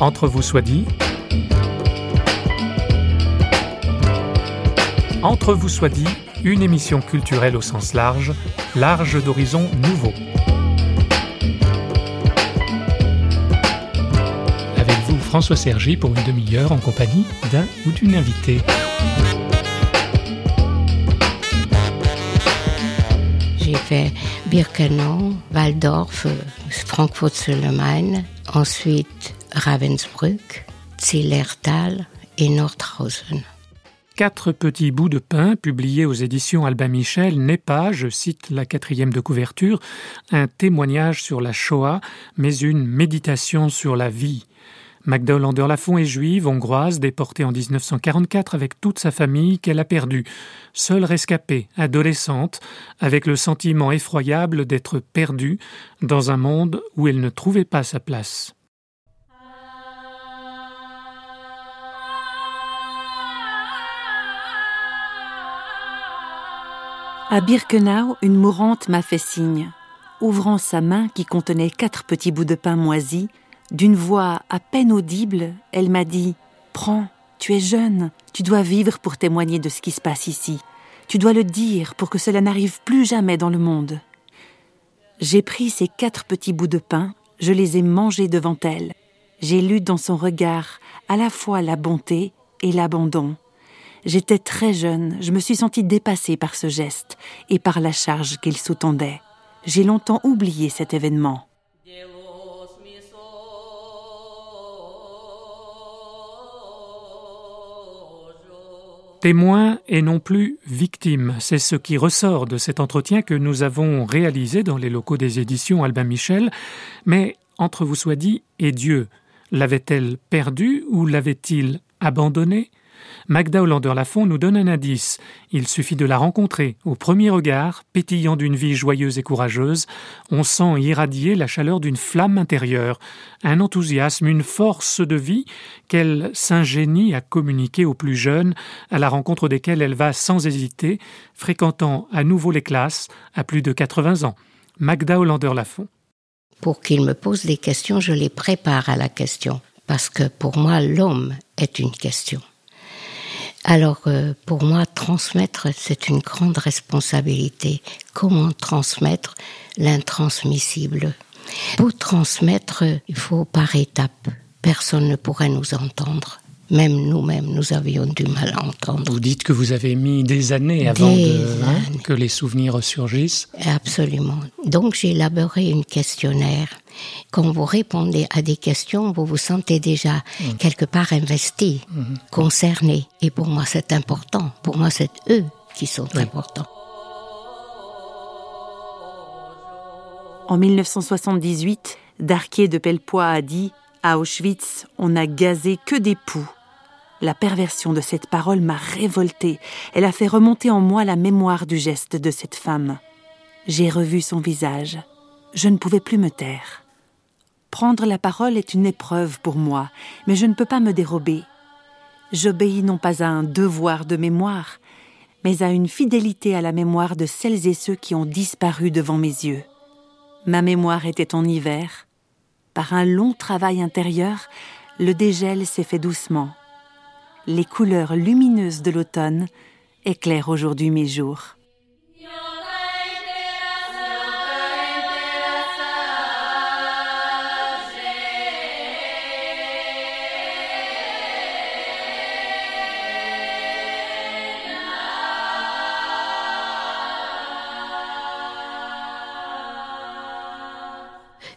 Entre vous soit dit. Entre vous soit dit, une émission culturelle au sens large, large d'horizons nouveaux. Avec vous, François Sergi, pour une demi-heure en compagnie d'un ou d'une invitée. J'ai fait Birkenau, Waldorf, Frankfurt-sur-le-Main, ensuite Ravensbrück, Zillertal et Nordhausen. Quatre petits bouts de pain publiés aux éditions Albin Michel n'est pas, je cite la quatrième de couverture, un témoignage sur la Shoah, mais une méditation sur la vie. Magda Hollander-Lafont est juive, hongroise, déportée en 1944 avec toute sa famille qu'elle a perdue. Seule rescapée, adolescente, avec le sentiment effroyable d'être perdue dans un monde où elle ne trouvait pas sa place. À Birkenau, une mourante m'a fait signe, ouvrant sa main qui contenait quatre petits bouts de pain moisis. D'une voix à peine audible, elle m'a dit Prends, tu es jeune, tu dois vivre pour témoigner de ce qui se passe ici. Tu dois le dire pour que cela n'arrive plus jamais dans le monde. J'ai pris ces quatre petits bouts de pain, je les ai mangés devant elle. J'ai lu dans son regard à la fois la bonté et l'abandon. J'étais très jeune, je me suis sentie dépassée par ce geste et par la charge qu'il sous-tendait. J'ai longtemps oublié cet événement. Témoin et non plus victime, c'est ce qui ressort de cet entretien que nous avons réalisé dans les locaux des éditions Albin Michel. Mais entre vous soit dit, et Dieu, l'avait-elle perdu ou l'avait-il abandonné? Magda Hollander-Lafont nous donne un indice. Il suffit de la rencontrer. Au premier regard, pétillant d'une vie joyeuse et courageuse, on sent irradier la chaleur d'une flamme intérieure, un enthousiasme, une force de vie qu'elle s'ingénie à communiquer aux plus jeunes, à la rencontre desquels elle va sans hésiter, fréquentant à nouveau les classes à plus de 80 ans. Magda Hollander-Lafont. Pour qu'il me pose des questions, je les prépare à la question, parce que pour moi, l'homme est une question. Alors euh, pour moi, transmettre, c'est une grande responsabilité. Comment transmettre l'intransmissible? Pour transmettre, il faut par étapes. Personne ne pourrait nous entendre. Même nous-mêmes, nous avions du mal à entendre. Vous dites que vous avez mis des années avant Des de, hein, années. que les souvenirs ressurgissent. Absolument. Donc j'ai élaboré une questionnaire. Quand vous répondez à des questions, vous vous sentez déjà quelque part investi, concerné. Et pour moi, c'est important. Pour moi, c'est eux qui sont importants. En 1978, Darquier de Pellepoix a dit À Auschwitz, on n'a gazé que des poux. La perversion de cette parole m'a révoltée. Elle a fait remonter en moi la mémoire du geste de cette femme. J'ai revu son visage. Je ne pouvais plus me taire. Prendre la parole est une épreuve pour moi, mais je ne peux pas me dérober. J'obéis non pas à un devoir de mémoire, mais à une fidélité à la mémoire de celles et ceux qui ont disparu devant mes yeux. Ma mémoire était en hiver. Par un long travail intérieur, le dégel s'est fait doucement. Les couleurs lumineuses de l'automne éclairent aujourd'hui mes jours.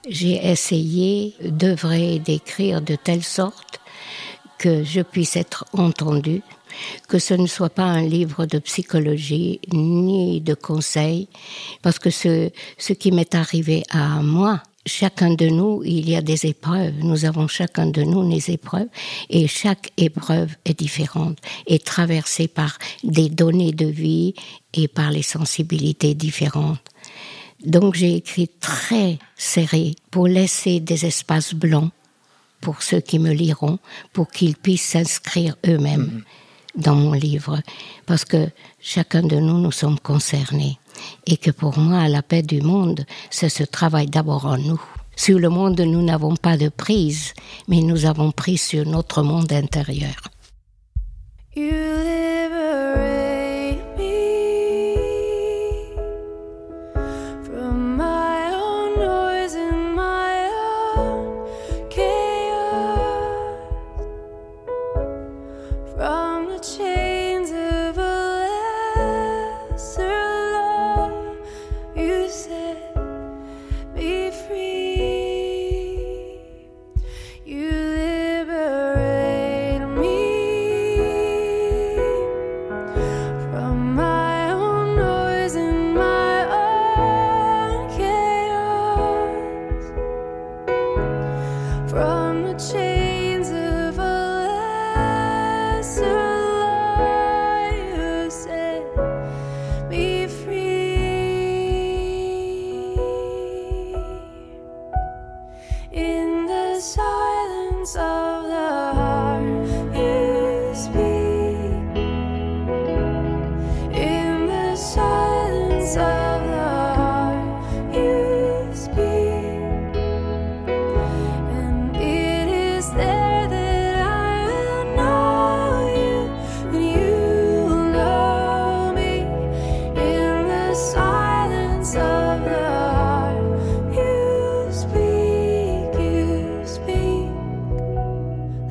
J'ai essayé d'œuvrer et d'écrire de telle sorte que je puisse être entendue, que ce ne soit pas un livre de psychologie ni de conseils, parce que ce, ce qui m'est arrivé à moi, chacun de nous, il y a des épreuves. Nous avons chacun de nous des épreuves et chaque épreuve est différente et traversée par des données de vie et par les sensibilités différentes. Donc j'ai écrit très serré pour laisser des espaces blancs pour ceux qui me liront, pour qu'ils puissent s'inscrire eux-mêmes dans mon livre. Parce que chacun de nous, nous sommes concernés. Et que pour moi, la paix du monde, c'est ce travail d'abord en nous. Sur le monde, nous n'avons pas de prise, mais nous avons prise sur notre monde intérieur.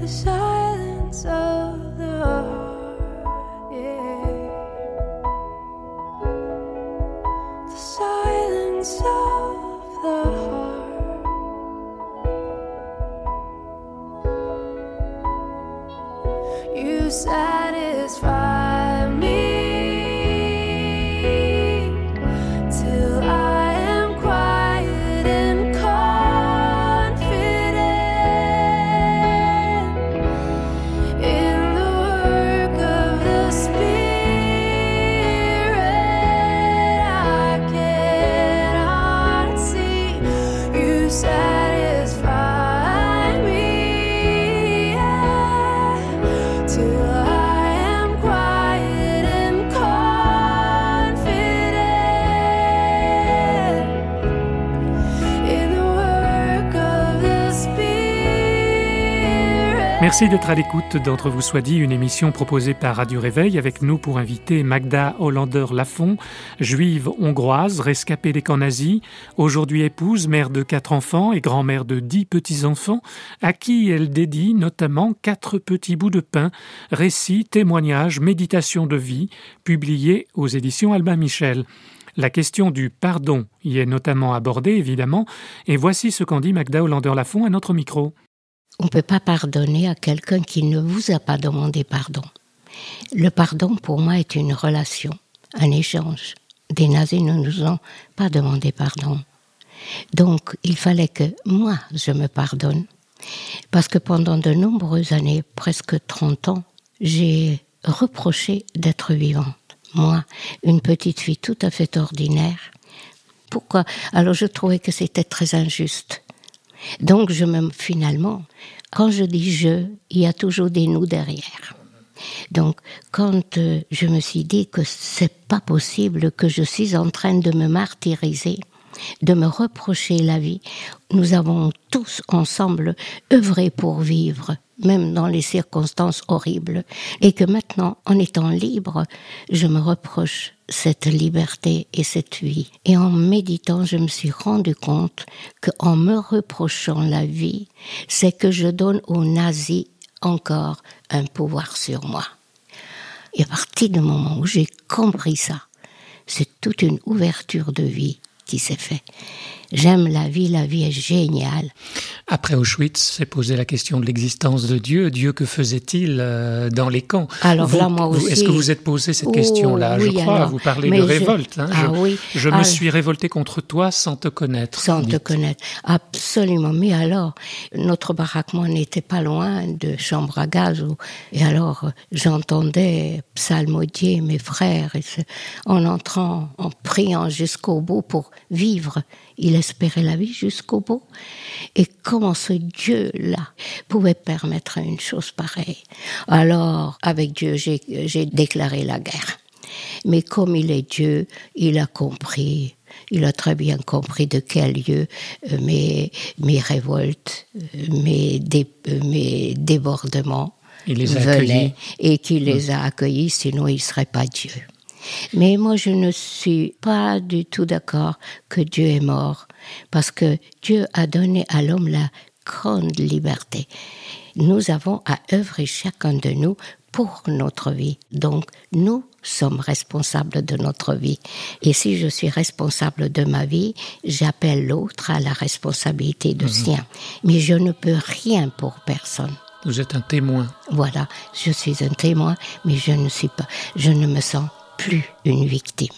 the. Merci d'être à l'écoute d'Entre vous soit dit, une émission proposée par Radio Réveil avec nous pour inviter Magda Hollander-Lafont, juive hongroise, rescapée des camps nazis, aujourd'hui épouse, mère de quatre enfants et grand-mère de dix petits-enfants, à qui elle dédie notamment quatre petits bouts de pain, récits, témoignages, méditations de vie, publiés aux éditions Albin Michel. La question du pardon y est notamment abordée, évidemment, et voici ce qu'en dit Magda Hollander-Lafont à notre micro. On ne peut pas pardonner à quelqu'un qui ne vous a pas demandé pardon. Le pardon, pour moi, est une relation, un échange. Des nazis ne nous ont pas demandé pardon. Donc, il fallait que moi, je me pardonne. Parce que pendant de nombreuses années, presque 30 ans, j'ai reproché d'être vivante. Moi, une petite fille tout à fait ordinaire. Pourquoi? Alors je trouvais que c'était très injuste. Donc, je me, finalement, quand je dis je, il y a toujours des nous derrière. Donc, quand euh, je me suis dit que c'est pas possible, que je suis en train de me martyriser, de me reprocher la vie, nous avons tous ensemble œuvré pour vivre, même dans les circonstances horribles, et que maintenant, en étant libre, je me reproche cette liberté et cette vie. Et en méditant, je me suis rendu compte qu'en me reprochant la vie, c'est que je donne aux nazis encore un pouvoir sur moi. Et à partir du moment où j'ai compris ça, c'est toute une ouverture de vie qui s'est faite. J'aime la vie, la vie est géniale. Après Auschwitz, s'est posé la question de l'existence de Dieu. Dieu, que faisait-il euh, dans les camps? Alors là, moi aussi. Est-ce que vous êtes posé cette question-là? Oh, Je crois, vous parlez de révolte. Hein. Ah, je, oui. je me suis révolté contre toi sans te connaître. Sans te connaître. Absolument. Mais alors, notre baraquement n'était pas loin de chambre à gaz. Où, et alors, j'entendais psalmodier mes frères et en entrant, en priant jusqu'au bout pour vivre. Il espérait la vie jusqu'au bout. Et comment ce Dieu-là pouvait permettre une chose pareille? Alors, avec Dieu, j'ai déclaré la guerre. Mais comme il est Dieu, il a compris Il a très bien compris de quel lieu euh, mes, mes révoltes, euh, mes, euh, mes débordements il les a venaient et qu'il les a accueillis, sinon il ne serait pas Dieu. Mais moi, je ne suis pas du tout d'accord que Dieu est mort, parce que Dieu a donné à l'homme la grande liberté. Nous avons à œuvrer chacun de nous pour notre vie. Donc, nous sommes responsables de notre vie. Et si je suis responsable de ma vie, j'appelle l'autre à la responsabilité de mhm. sien. Mais je ne peux rien pour personne. Vous êtes un témoin. Voilà, je suis un témoin, mais je ne suis pas, je ne me sens plus une victime.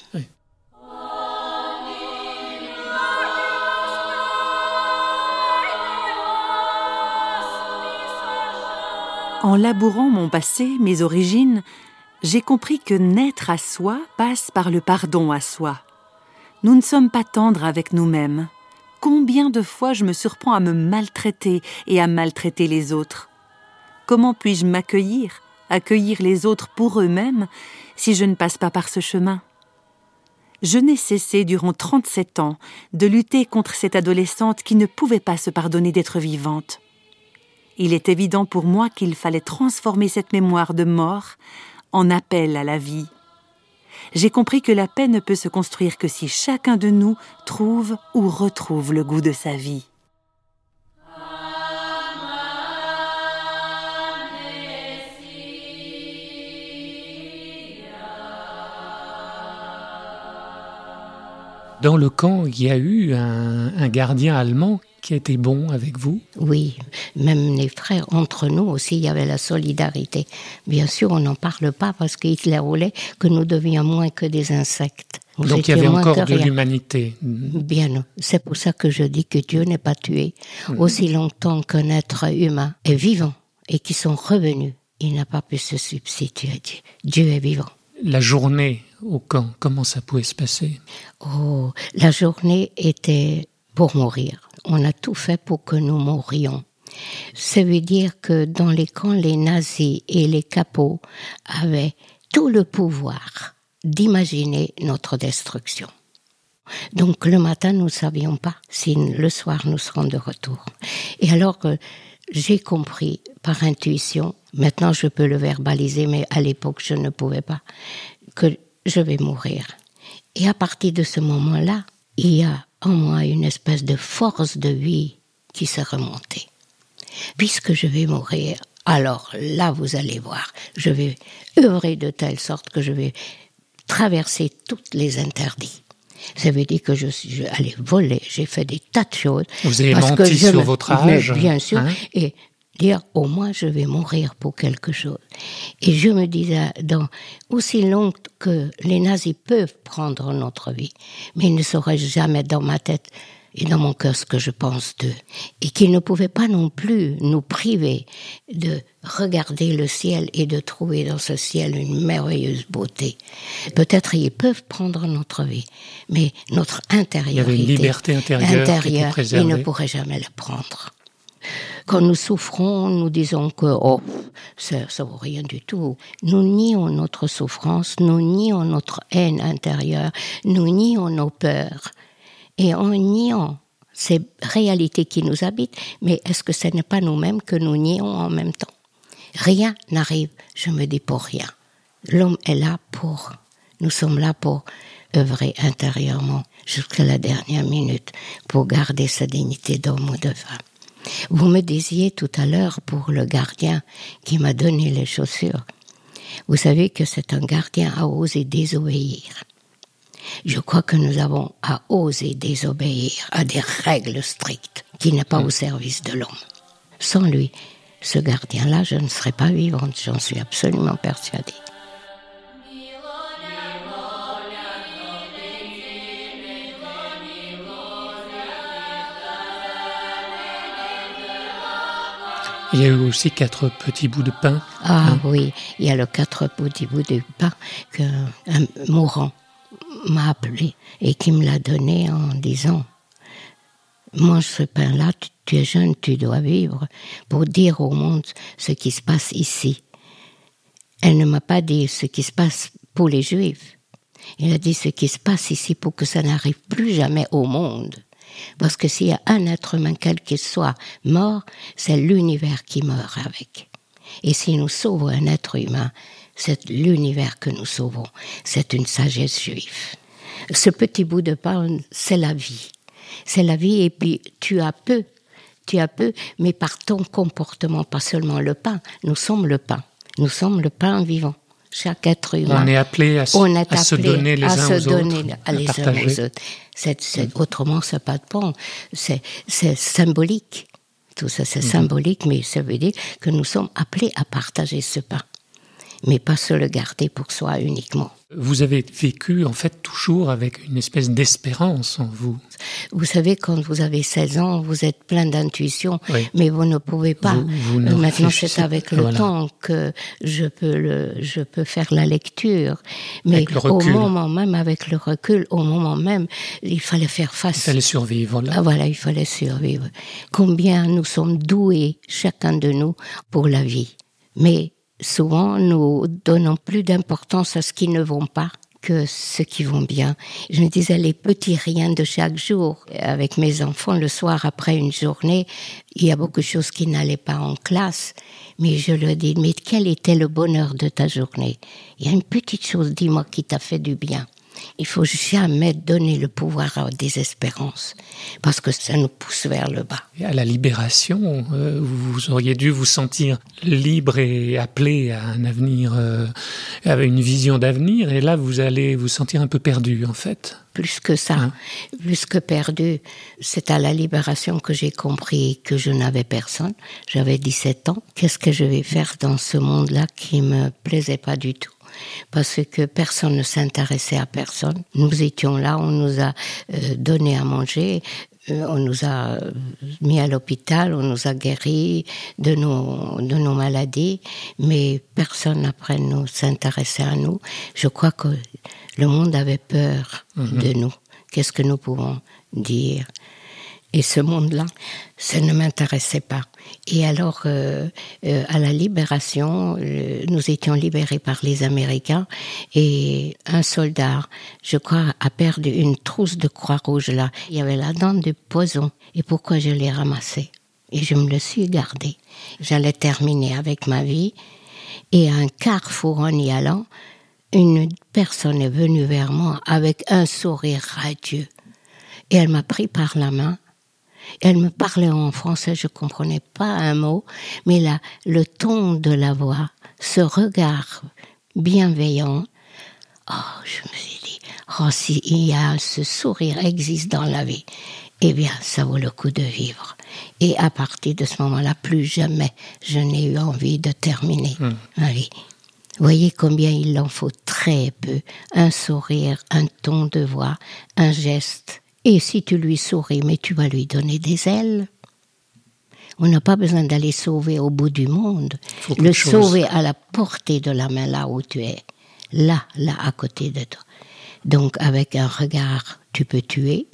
En labourant mon passé, mes origines, j'ai compris que naître à soi passe par le pardon à soi. Nous ne sommes pas tendres avec nous-mêmes. Combien de fois je me surprends à me maltraiter et à maltraiter les autres? Comment puis-je m'accueillir, accueillir les autres pour eux-mêmes, si je ne passe pas par ce chemin Je n'ai cessé durant 37 ans de lutter contre cette adolescente qui ne pouvait pas se pardonner d'être vivante. Il est évident pour moi qu'il fallait transformer cette mémoire de mort en appel à la vie. J'ai compris que la paix ne peut se construire que si chacun de nous trouve ou retrouve le goût de sa vie. Dans le camp, il y a eu un, gardien allemand qui était bon avec vous? Oui, même les frères, entre nous aussi, il y avait la solidarité. Bien sûr, on n'en parle pas parce qu'Hitler voulait que nous devions moins que des insectes. Donc il y avait encore de l'humanité. Bien, c'est pour ça que je dis que Dieu n'est pas tué. Mm. Aussi longtemps qu'un être humain est vivant et qui sont revenus, il n'a pas pu se substituer à Dieu. Dieu est vivant. La journée au camp, comment ça pouvait se passer? Oh, la journée était pour mourir. On a tout fait pour que nous mourions. Ça veut dire que dans les camps, les nazis et les capots avaient tout le pouvoir d'imaginer notre destruction. Donc le matin, nous ne savions pas si le soir nous serons de retour. Et alors que j'ai compris par intuition, maintenant je peux le verbaliser, mais à l'époque je ne pouvais pas, que je vais mourir. Et à partir de ce moment-là, il y a en moi une espèce de force de vie qui s'est remontée. Puisque je vais mourir, alors là, vous allez voir, je vais œuvrer de telle sorte que je vais traverser toutes les interdits. Ça veut dire que je suis allé voler, j'ai fait des tas de choses. Vous avez menti sur votre âge Bien sûr. Hein et dire au moins je vais mourir pour quelque chose. Et je me disais, dans aussi long que les nazis peuvent prendre notre vie, mais ils ne sauraient jamais dans ma tête et dans mon cœur ce que je pense d'eux. Et qu'ils ne pouvaient pas non plus nous priver de regarder le ciel et de trouver dans ce ciel une merveilleuse beauté. Peut-être ils peuvent prendre notre vie, mais notre intérieur. Il y avait une liberté intérieure, ils ne pourraient jamais la prendre. Quand nous souffrons, nous disons que oh, ça, ne vaut rien du tout. Nous nions notre souffrance, nous nions notre haine intérieure, nous nions nos peurs. Et en niant ces réalités qui nous habitent, mais est-ce que ce n'est pas nous-mêmes que nous nions en même temps? Rien n'arrive, je me dis pour rien. L'homme est là pour, nous sommes là pour œuvrer intérieurement jusqu'à la dernière minute pour garder sa dignité d'homme ou de femme. Vous me disiez tout à l'heure pour le gardien qui m'a donné les chaussures. Vous savez que c'est un gardien à oser désobéir. Je crois que nous avons à oser désobéir à des règles strictes qui n'est pas au service de l'homme. Sans lui, ce gardien-là, je ne serais pas vivante, j'en suis absolument persuadée. Il y a eu aussi quatre petits bouts de pain. Ah hein. oui, il y a le quatre petits bouts de pain qu'un mourant m'a appelé et qui me l'a donné en disant mange ce pain-là, tu, es jeune, tu dois vivre pour dire au monde ce qui se passe ici. Elle ne m'a pas dit ce qui se passe pour les juifs. Il a dit ce qui se passe ici pour que ça n'arrive plus jamais au monde. Parce que s'il y a un être humain, quel qu'il soit, mort, c'est l'univers qui meurt avec. Et si nous sauvons un être humain, c'est l'univers que nous sauvons. C'est une sagesse juive. Ce petit bout de pain, c'est la vie. C'est la vie et puis tu as peu, tu as peu, mais par ton comportement, pas seulement le pain. Nous sommes le pain. Nous sommes le pain vivant. Chaque être humain. On est appelé à, se donner les uns aux autres. À les uns aux autres. Autrement, c'est pas de. C'est, c'est symbolique. Tout ça, c'est mhm. symbolique, mais ça veut dire que nous sommes appelés à partager ce pain mais pas se le garder pour soi uniquement. Vous avez vécu en fait toujours avec une espèce d'espérance en vous. Vous savez, quand vous avez 16 ans, vous êtes plein d'intuition, mais vous ne pouvez pas. Vous, euh, Maintenant, c'est avec le temps que je peux, le, je peux faire la lecture. Mais au moment même, avec le recul, au moment même, il fallait faire face. Il fallait survivre. Là. Ah, voilà, il fallait survivre. Combien nous sommes doués, chacun de nous, pour la vie. Mais souvent nous donnons plus d'importance à ce qui ne vont pas que ce qui vont bien. Je me disais les petits riens de chaque jour. Avec mes enfants, le soir après une journée, il y a beaucoup de choses qui n'allaient pas en classe, mais je leur dis, mais quel était le bonheur de ta journée? Il y a une petite chose, dis-moi, qui t'a fait du bien. Il faut jamais donner le pouvoir à des espérances, parce que ça nous pousse vers le bas. Et à la libération, euh, vous auriez dû vous sentir libre et appelé à un avenir, euh, à une vision d'avenir, et là vous allez vous sentir un peu perdu en fait. Plus que ça, hein? plus que perdu, c'est à la libération que j'ai compris que je n'avais personne. J'avais 17 ans. Qu'est-ce que je vais faire dans ce monde-là qui me plaisait pas du tout? Parce que personne ne s'intéressait à personne. Nous étions là, on nous a euh, donné à manger, euh, on nous a mis à l'hôpital, on nous a guéris de nos, de nos maladies, mais personne après nous s'intéressait à nous. Je crois que le monde avait peur mhm. de nous. Qu'est-ce que nous pouvons dire? Et ce monde-là, ça ne m'intéressait pas. Et alors, euh, euh, à la libération, nous étions libérés par les Américains et un soldat, je crois, a perdu une trousse de Croix-Rouge là. Il y avait la dent de poison. Et pourquoi je l'ai ramassé? Et je me le suis gardé. J'allais terminer avec ma vie. Et à un carrefour en y allant, une personne est venue vers moi avec un sourire radieux. Et elle m'a pris par la main elle me parlait en français, je comprenais pas un mot, mais là, le ton de la voix, ce regard bienveillant, oh, je me suis dit, oh, si il y a ce sourire existe dans la vie, eh bien, ça vaut le coup de vivre. Et à partir de ce moment-là, plus jamais je n'ai eu envie de terminer hmm. Voyez combien il en faut très peu. Un sourire, un ton de voix, un geste. Et si tu lui souris, mais tu vas lui donner des ailes. On n'a pas besoin d'aller sauver au bout du monde. Le sauver à la portée de la main là où tu es. Là, là, à côté de toi. Donc, avec un regard, tu peux tuer.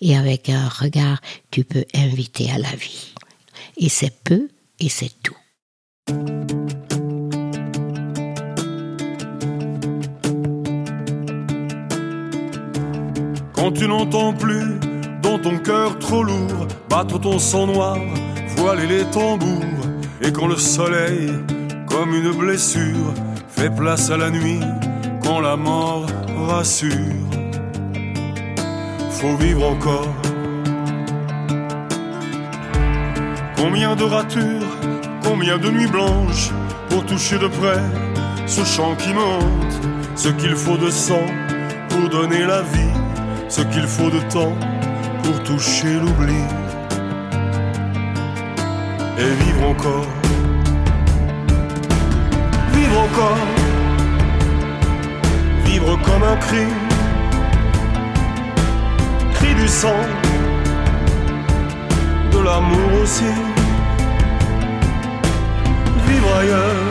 Et avec un regard, tu peux inviter à la vie. Et c'est peu et c'est tout. Quand tu n'entends plus dans ton cœur trop lourd battre ton sang noir, voiler les tambours, et quand le soleil, comme une blessure, fait place à la nuit, quand la mort rassure, faut vivre encore. Combien de ratures, combien de nuits blanches pour toucher de près ce chant qui monte, ce qu'il faut de sang pour donner la vie ce qu'il faut de temps pour toucher l'oubli et vivre encore. Vivre encore, vivre comme un cri, cri du sang, de l'amour aussi. Vivre ailleurs,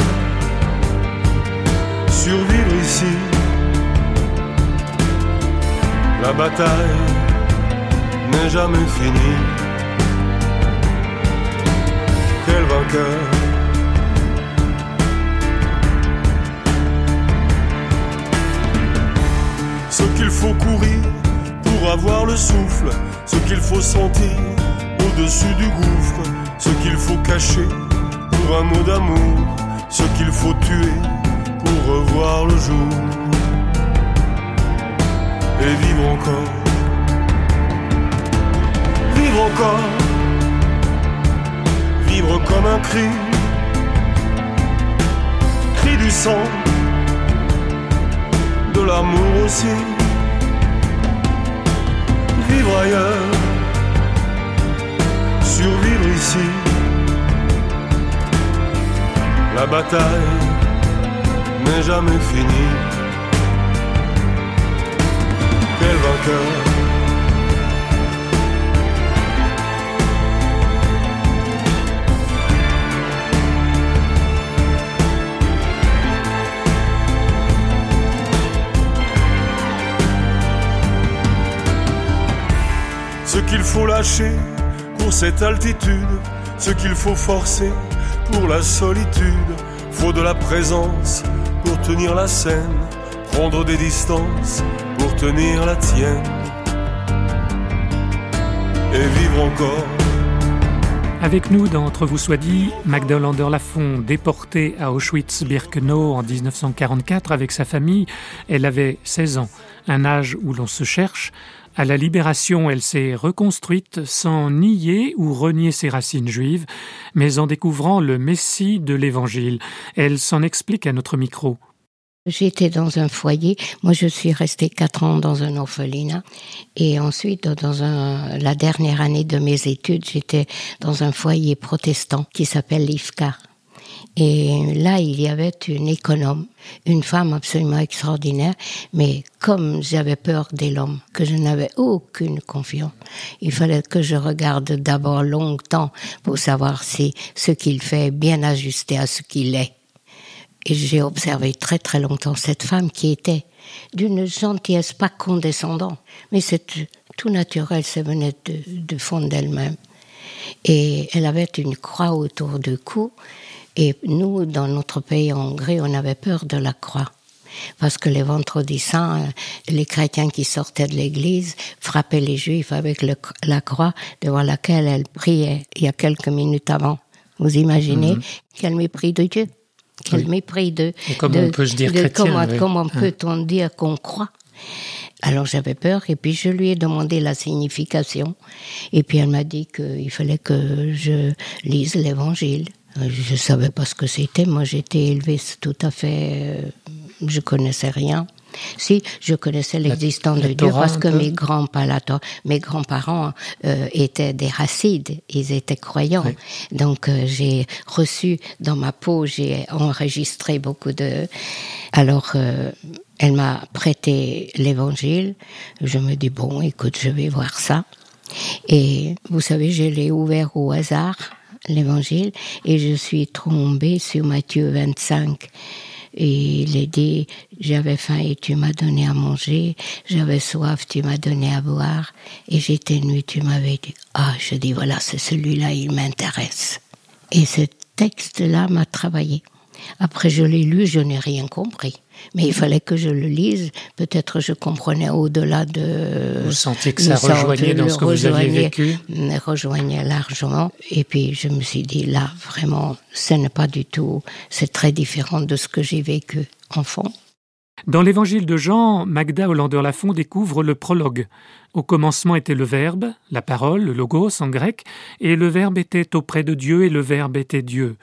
survivre ici la bataille n'est jamais finie. Quel vainqueur ce qu'il faut courir pour avoir le souffle, ce qu'il faut sentir au-dessus du gouffre, ce qu'il faut cacher pour un mot d'amour, ce qu'il faut tuer pour revoir le jour et vivre encore. Vivre encore, vivre comme un cri, cri du sang, de l'amour aussi. Vivre ailleurs, survivre ici. La bataille n'est jamais finie. Ce qu'il faut lâcher pour cette altitude, ce qu'il faut forcer pour la solitude, faut de la présence pour tenir la scène, prendre des distances Avec nous, d'entre vous soit dit, Magda Lander-Lafont, déportée à Auschwitz-Birkenau en 1944 avec sa famille, elle avait 16 ans, un âge où l'on se cherche, à la libération, elle s'est reconstruite sans nier ou renier ses racines juives, mais en découvrant le Messie de l'Évangile. Elle s'en explique à notre micro. J'étais dans un foyer. Moi, je suis restée quatre ans dans un orphelinat. Et ensuite, dans un, la dernière année de mes études, j'étais dans un foyer protestant qui s'appelle l'IFCA. Et là, il y avait une économe, une femme absolument extraordinaire, mais comme j'avais peur de l'homme, que je n'avais aucune confiance, il fallait que je regarde d'abord longtemps pour savoir si ce qu'il fait est bien ajusté à ce qu'il est. Et j'ai observé très très longtemps cette femme qui était d'une gentillesse pas condescendante, mais c'est tout naturel, ça venait de, de fond d'elle-même. Et elle avait une croix autour du cou, et nous, dans notre pays en Hongrie, on avait peur de la croix. Parce que les vendredis saints, les chrétiens qui sortaient de l'église frappaient les juifs avec le, la croix devant laquelle elle priait il y a quelques minutes avant. Vous imaginez mm -hmm. quel mépris de Dieu, quel oui. mépris de. Comment de, on peut se dire de, chrétien Comment, oui. comment peut-on dire qu'on croit alors j'avais peur et puis je lui ai demandé la signification et puis elle m'a dit qu'il fallait que je lise l'évangile. Je savais pas ce que c'était. Moi, j'étais élevée tout à fait. Euh, je connaissais rien. Si, je connaissais l'existence de Dieu parce que mes grands mes grands-parents euh, étaient des racides, ils étaient croyants. Oui. Donc euh, j'ai reçu dans ma peau, j'ai enregistré beaucoup de. Alors euh, elle m'a prêté l'évangile. Je me dis bon, écoute, je vais voir ça. Et vous savez, je l'ai ouvert au hasard l'évangile et je suis tombée sur Matthieu 25 et il est dit j'avais faim et tu m'as donné à manger. J'avais soif tu m'as donné à boire. Et j'étais nue tu m'avais dit. Ah je dis voilà c'est celui-là il m'intéresse. Et ce texte là m'a travaillé après je l'ai lu je n'ai rien compris mais il fallait que je le lise. Peut-être je comprenais au-delà de. Vous sentiez que ça rejoignait dans ce que vous aviez vécu rejoignait largement. Et puis je me suis dit là, vraiment, ce n'est pas du tout. C'est très différent de ce que j'ai vécu enfant. Dans l'évangile de Jean, Magda Hollander-Lafont découvre le prologue. Au commencement était le Verbe, la parole, le logos en grec, et le Verbe était auprès de Dieu et le Verbe était Dieu.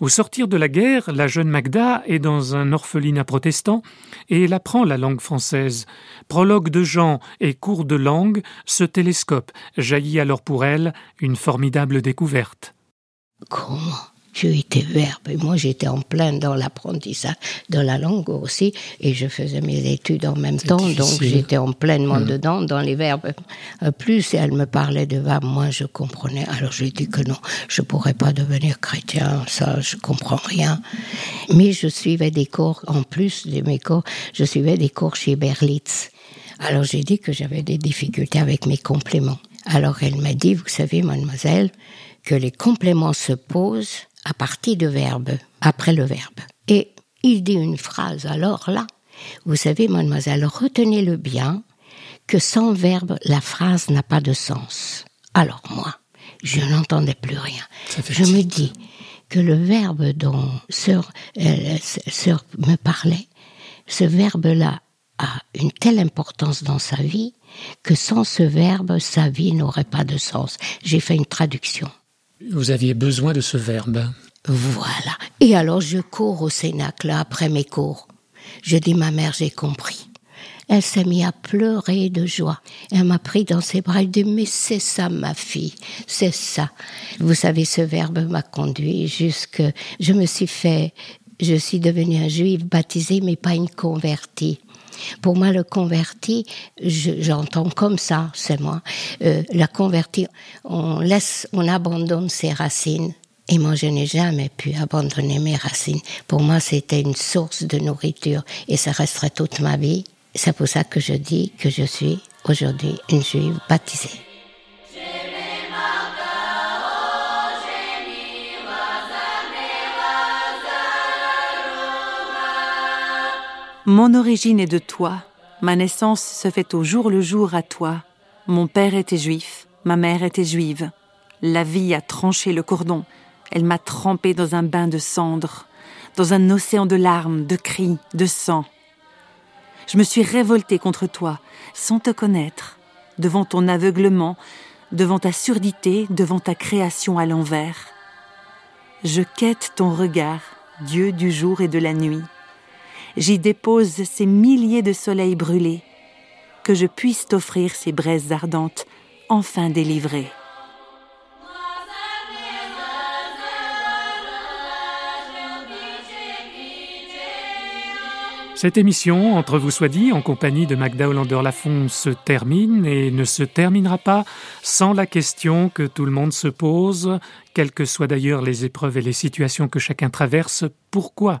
Au sortir de la guerre, la jeune Magda est dans un orphelinat protestant et elle apprend la langue française. Prologue de Jean et cours de langue, ce télescope jaillit alors pour elle une formidable découverte. Comment? Dieu était verbe et moi j'étais en plein dans l'apprentissage de la langue aussi et je faisais mes études en même temps. Difficile. donc j'étais en pleinement mmh. dedans dans les verbes. Plus elle me parlait de verbes moins je comprenais. Alors j'ai dit que non je pourrais pas devenir chrétien. Ça je comprends rien. Mais je suivais des cours en plus de mes cours je suivais des cours chez Berlitz. Alors j'ai dit que j'avais des difficultés avec mes compléments. Alors elle m'a dit vous savez mademoiselle que les compléments se posent à partir de verbes, après le verbe. Et il dit une phrase alors là, Vous savez, mademoiselle, retenez-le bien, que sans verbe, la phrase n'a pas de sens. Alors moi, je n'entendais plus rien. Je me dis que le verbe dont sœur, euh, sœur me parlait, ce verbe-là a une telle importance dans sa vie que sans ce verbe, sa vie n'aurait pas de sens. J'ai fait une traduction. Vous aviez besoin de ce verbe. Voilà. Et alors je cours au Cénacle après mes cours. Je dis ma mère, j'ai compris. Elle s'est mise à pleurer de joie. Elle m'a pris dans ses bras. Elle dit, mais c'est ça, ma fille. C'est ça. Vous savez, ce verbe m'a conduit jusque, je me suis fait, je suis devenue un juif baptisé, mais pas une convertie. Pour moi, le converti, j'entends comme ça, c'est moi. Euh, la convertie, on laisse, on abandonne ses racines. Et moi, je n'ai jamais pu abandonner mes racines. Pour moi, c'était une source de nourriture et ça resterait toute ma vie. C'est pour ça que je dis que je suis aujourd'hui une juive baptisée. Mon origine est de toi, ma naissance se fait au jour le jour à toi. Mon père était juif, ma mère était juive. La vie a tranché le cordon, elle m'a trempé dans un bain de cendres, dans un océan de larmes, de cris, de sang. Je me suis révoltée contre toi, sans te connaître, devant ton aveuglement, devant ta surdité, devant ta création à l'envers. Je quête ton regard, Dieu du jour et de la nuit j'y dépose ces milliers de soleils brûlés, que je puisse t'offrir ces braises ardentes, enfin délivrées. Cette émission, Entre vous soit dit, en compagnie de Magda Hollander-Lafont, se termine et ne se terminera pas sans la question que tout le monde se pose, quelles que soient d'ailleurs les épreuves et les situations que chacun traverse, pourquoi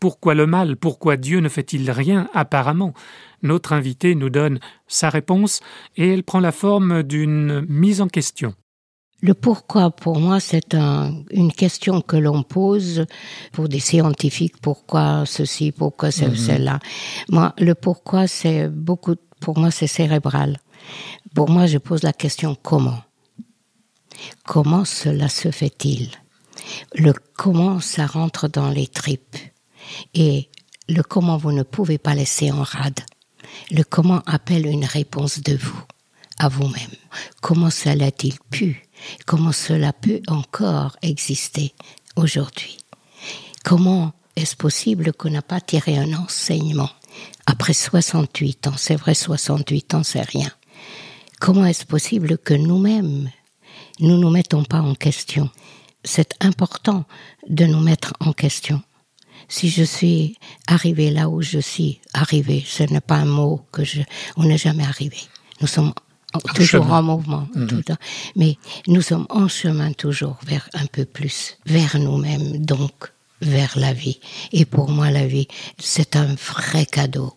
pourquoi le mal? Pourquoi Dieu ne fait-il rien apparemment? Notre invité nous donne sa réponse et elle prend la forme d'une mise en question. Le pourquoi, pour moi, c'est une question que l'on pose pour des scientifiques. Pourquoi ceci, pourquoi mhm. cela? Moi, le pourquoi, c'est beaucoup, pour moi, c'est cérébral. Pour moi, je pose la question comment? Comment cela se fait-il? Le comment, ça rentre dans les tripes. Et le comment vous ne pouvez pas laisser en rade. Le comment appelle une réponse de vous, à vous-même. Comment cela a-t-il pu Comment cela peut encore exister aujourd'hui? Comment est-ce possible qu'on n'a pas tiré un enseignement après 68 ans? C'est vrai, 68 ans, c'est rien. Comment est-ce possible que nous-mêmes, nous nous mettons pas en question? C'est important de nous mettre en question si je suis arrivé là où je suis arrivé, ce n'est pas un mot que je, on n'est jamais arrivé. Nous sommes toujours en mouvement, mhm. tout le mais nous sommes en chemin toujours vers un peu plus, vers nous-mêmes, donc vers la vie. Et pour moi, la vie, c'est un vrai cadeau.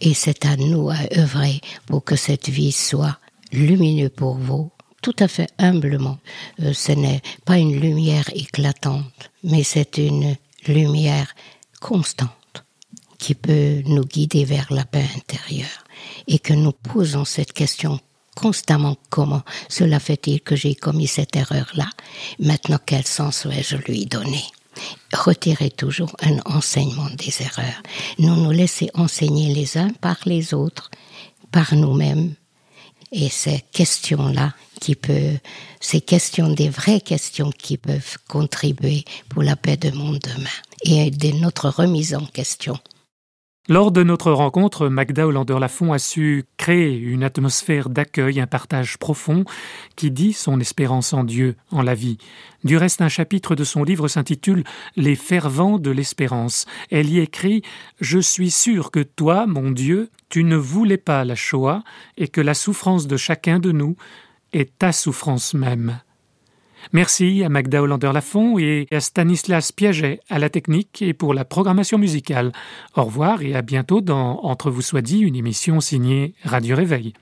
Et c'est à nous à œuvrer pour que cette vie soit lumineuse pour vous, tout à fait humblement. Euh, ce n'est pas une lumière éclatante, mais c'est une lumière constante qui peut nous guider vers la paix intérieure et que nous posons cette question constamment comment cela fait-il que j'ai commis cette erreur-là? Maintenant, quel sens vais-je lui donner? Retirer toujours un enseignement des erreurs. Nous nous laisser enseigner les uns par les autres, par nous-mêmes. Et ces questions-là qui peuvent, ces questions, des vraies questions qui peuvent contribuer pour la paix de monde demain et de notre remise en question. Lors de notre rencontre, Magda Hollander-Lafont a su créer une atmosphère d'accueil, un partage profond qui dit son espérance en Dieu, en la vie. Du reste, un chapitre de son livre s'intitule Les fervents de l'espérance. Elle y écrit Je suis sûr que toi, mon Dieu, tu ne voulais pas la Shoah et que la souffrance de chacun de nous est ta souffrance même. Merci à Magda Hollander-Lafont et à Stanislas Piaget à la technique et pour la programmation musicale. Au revoir et à bientôt dans Entre vous soit dit, une émission signée Radio Réveil.